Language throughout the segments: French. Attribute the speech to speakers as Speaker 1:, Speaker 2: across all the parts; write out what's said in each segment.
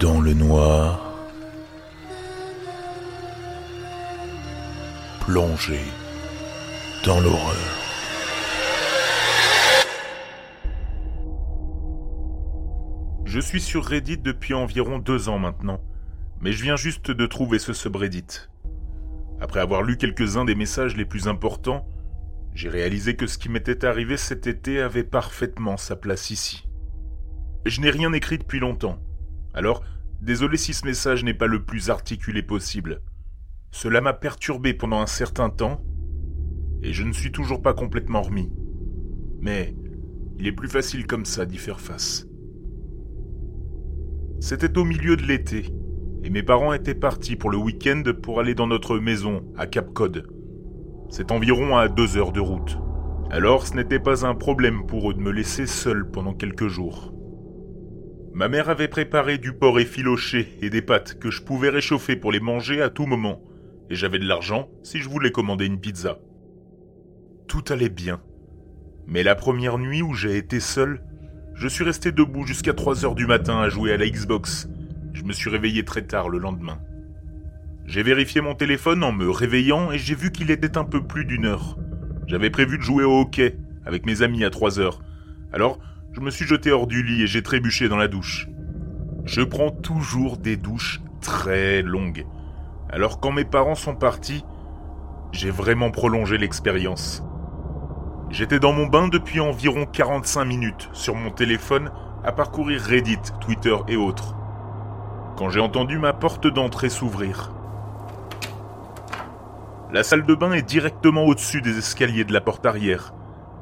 Speaker 1: Dans le noir, plongé dans l'horreur.
Speaker 2: Je suis sur Reddit depuis environ deux ans maintenant, mais je viens juste de trouver ce subreddit. Après avoir lu quelques-uns des messages les plus importants, j'ai réalisé que ce qui m'était arrivé cet été avait parfaitement sa place ici. Je n'ai rien écrit depuis longtemps, alors désolé si ce message n'est pas le plus articulé possible. Cela m'a perturbé pendant un certain temps, et je ne suis toujours pas complètement remis. Mais il est plus facile comme ça d'y faire face. C'était au milieu de l'été, et mes parents étaient partis pour le week-end pour aller dans notre maison à Cap Cod. C'est environ à deux heures de route. Alors ce n'était pas un problème pour eux de me laisser seul pendant quelques jours. Ma mère avait préparé du porc effiloché et des pâtes que je pouvais réchauffer pour les manger à tout moment, et j'avais de l'argent si je voulais commander une pizza. Tout allait bien. Mais la première nuit où j'ai été seul, je suis resté debout jusqu'à 3 heures du matin à jouer à la Xbox. Je me suis réveillé très tard le lendemain. J'ai vérifié mon téléphone en me réveillant et j'ai vu qu'il était un peu plus d'une heure. J'avais prévu de jouer au hockey avec mes amis à 3 heures. Alors, je me suis jeté hors du lit et j'ai trébuché dans la douche. Je prends toujours des douches très longues. Alors quand mes parents sont partis, j'ai vraiment prolongé l'expérience. J'étais dans mon bain depuis environ 45 minutes sur mon téléphone à parcourir Reddit, Twitter et autres. Quand j'ai entendu ma porte d'entrée s'ouvrir. La salle de bain est directement au-dessus des escaliers de la porte arrière,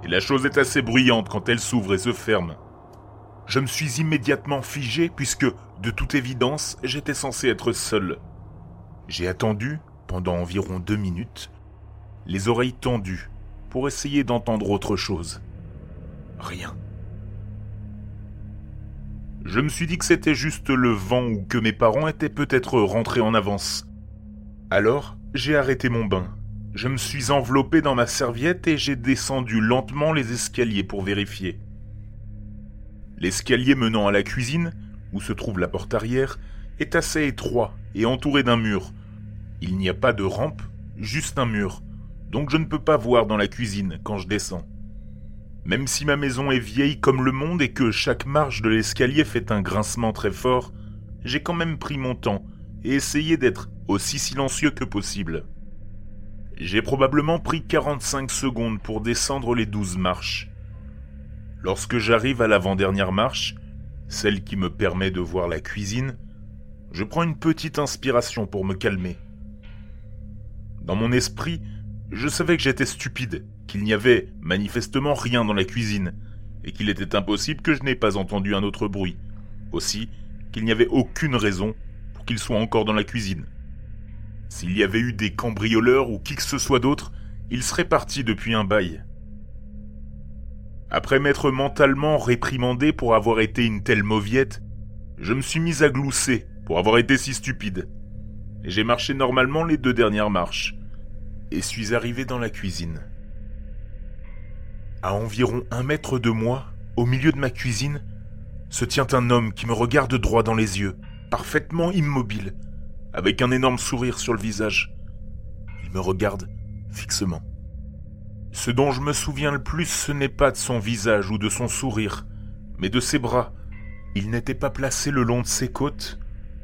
Speaker 2: et la chose est assez bruyante quand elle s'ouvre et se ferme. Je me suis immédiatement figé puisque, de toute évidence, j'étais censé être seul. J'ai attendu, pendant environ deux minutes, les oreilles tendues, pour essayer d'entendre autre chose. Rien. Je me suis dit que c'était juste le vent ou que mes parents étaient peut-être rentrés en avance. Alors, j'ai arrêté mon bain. Je me suis enveloppé dans ma serviette et j'ai descendu lentement les escaliers pour vérifier. L'escalier menant à la cuisine, où se trouve la porte arrière, est assez étroit et entouré d'un mur. Il n'y a pas de rampe, juste un mur donc je ne peux pas voir dans la cuisine quand je descends. Même si ma maison est vieille comme le monde et que chaque marche de l'escalier fait un grincement très fort, j'ai quand même pris mon temps et essayé d'être aussi silencieux que possible. J'ai probablement pris 45 secondes pour descendre les 12 marches. Lorsque j'arrive à l'avant-dernière marche, celle qui me permet de voir la cuisine, je prends une petite inspiration pour me calmer. Dans mon esprit, je savais que j'étais stupide, qu'il n'y avait manifestement rien dans la cuisine, et qu'il était impossible que je n'ai pas entendu un autre bruit. Aussi, qu'il n'y avait aucune raison pour qu'il soit encore dans la cuisine. S'il y avait eu des cambrioleurs ou qui que ce soit d'autre, il serait parti depuis un bail. Après m'être mentalement réprimandé pour avoir été une telle mauviette, je me suis mis à glousser pour avoir été si stupide. J'ai marché normalement les deux dernières marches et suis arrivé dans la cuisine. À environ un mètre de moi, au milieu de ma cuisine, se tient un homme qui me regarde droit dans les yeux, parfaitement immobile, avec un énorme sourire sur le visage. Il me regarde fixement. Ce dont je me souviens le plus, ce n'est pas de son visage ou de son sourire, mais de ses bras. Il n'était pas placé le long de ses côtes,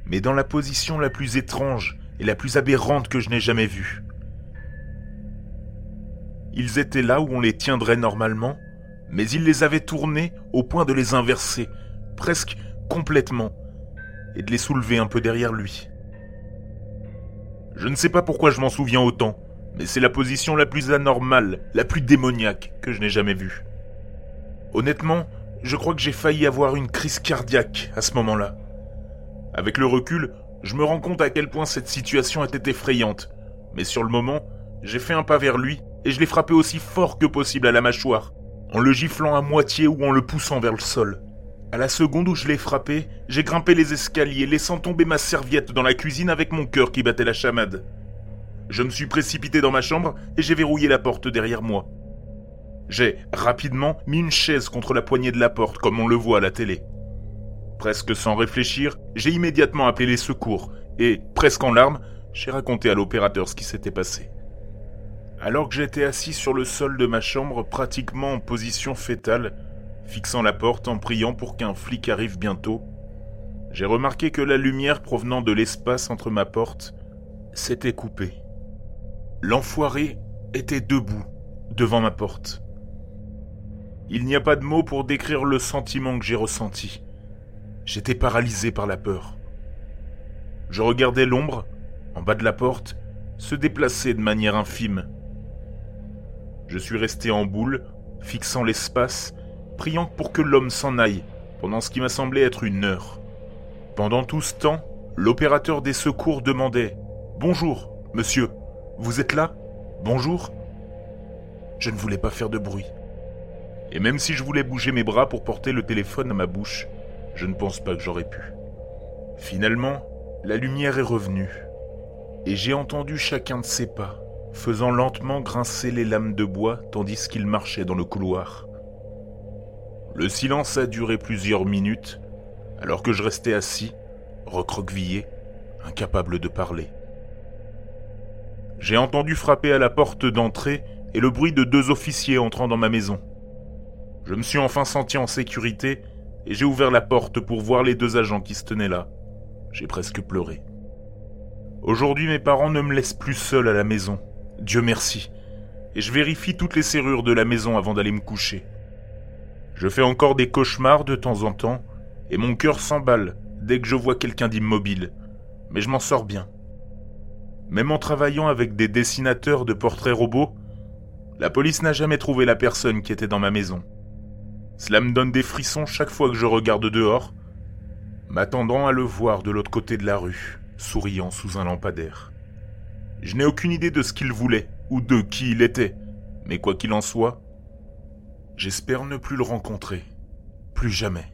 Speaker 2: mais dans la position la plus étrange et la plus aberrante que je n'ai jamais vue. Ils étaient là où on les tiendrait normalement, mais il les avait tournés au point de les inverser, presque complètement, et de les soulever un peu derrière lui. Je ne sais pas pourquoi je m'en souviens autant, mais c'est la position la plus anormale, la plus démoniaque que je n'ai jamais vue. Honnêtement, je crois que j'ai failli avoir une crise cardiaque à ce moment-là. Avec le recul, je me rends compte à quel point cette situation était effrayante, mais sur le moment, j'ai fait un pas vers lui et je l'ai frappé aussi fort que possible à la mâchoire, en le giflant à moitié ou en le poussant vers le sol. À la seconde où je l'ai frappé, j'ai grimpé les escaliers, laissant tomber ma serviette dans la cuisine avec mon cœur qui battait la chamade. Je me suis précipité dans ma chambre et j'ai verrouillé la porte derrière moi. J'ai rapidement mis une chaise contre la poignée de la porte comme on le voit à la télé. Presque sans réfléchir, j'ai immédiatement appelé les secours et, presque en larmes, j'ai raconté à l'opérateur ce qui s'était passé. Alors que j'étais assis sur le sol de ma chambre, pratiquement en position fétale, fixant la porte en priant pour qu'un flic arrive bientôt, j'ai remarqué que la lumière provenant de l'espace entre ma porte s'était coupée. L'enfoiré était debout, devant ma porte. Il n'y a pas de mots pour décrire le sentiment que j'ai ressenti. J'étais paralysé par la peur. Je regardais l'ombre, en bas de la porte, se déplacer de manière infime. Je suis resté en boule, fixant l'espace, priant pour que l'homme s'en aille, pendant ce qui m'a semblé être une heure. Pendant tout ce temps, l'opérateur des secours demandait ⁇ Bonjour, monsieur, vous êtes là? Bonjour ?⁇ Je ne voulais pas faire de bruit. Et même si je voulais bouger mes bras pour porter le téléphone à ma bouche, je ne pense pas que j'aurais pu. Finalement, la lumière est revenue, et j'ai entendu chacun de ses pas, faisant lentement grincer les lames de bois tandis qu'il marchait dans le couloir. Le silence a duré plusieurs minutes, alors que je restais assis, recroquevillé, incapable de parler. J'ai entendu frapper à la porte d'entrée et le bruit de deux officiers entrant dans ma maison. Je me suis enfin senti en sécurité et j'ai ouvert la porte pour voir les deux agents qui se tenaient là. J'ai presque pleuré. Aujourd'hui, mes parents ne me laissent plus seul à la maison. Dieu merci. Et je vérifie toutes les serrures de la maison avant d'aller me coucher. Je fais encore des cauchemars de temps en temps, et mon cœur s'emballe dès que je vois quelqu'un d'immobile. Mais je m'en sors bien. Même en travaillant avec des dessinateurs de portraits robots, la police n'a jamais trouvé la personne qui était dans ma maison. Cela me donne des frissons chaque fois que je regarde dehors, m'attendant à le voir de l'autre côté de la rue, souriant sous un lampadaire. Je n'ai aucune idée de ce qu'il voulait ou de qui il était, mais quoi qu'il en soit, j'espère ne plus le rencontrer, plus jamais.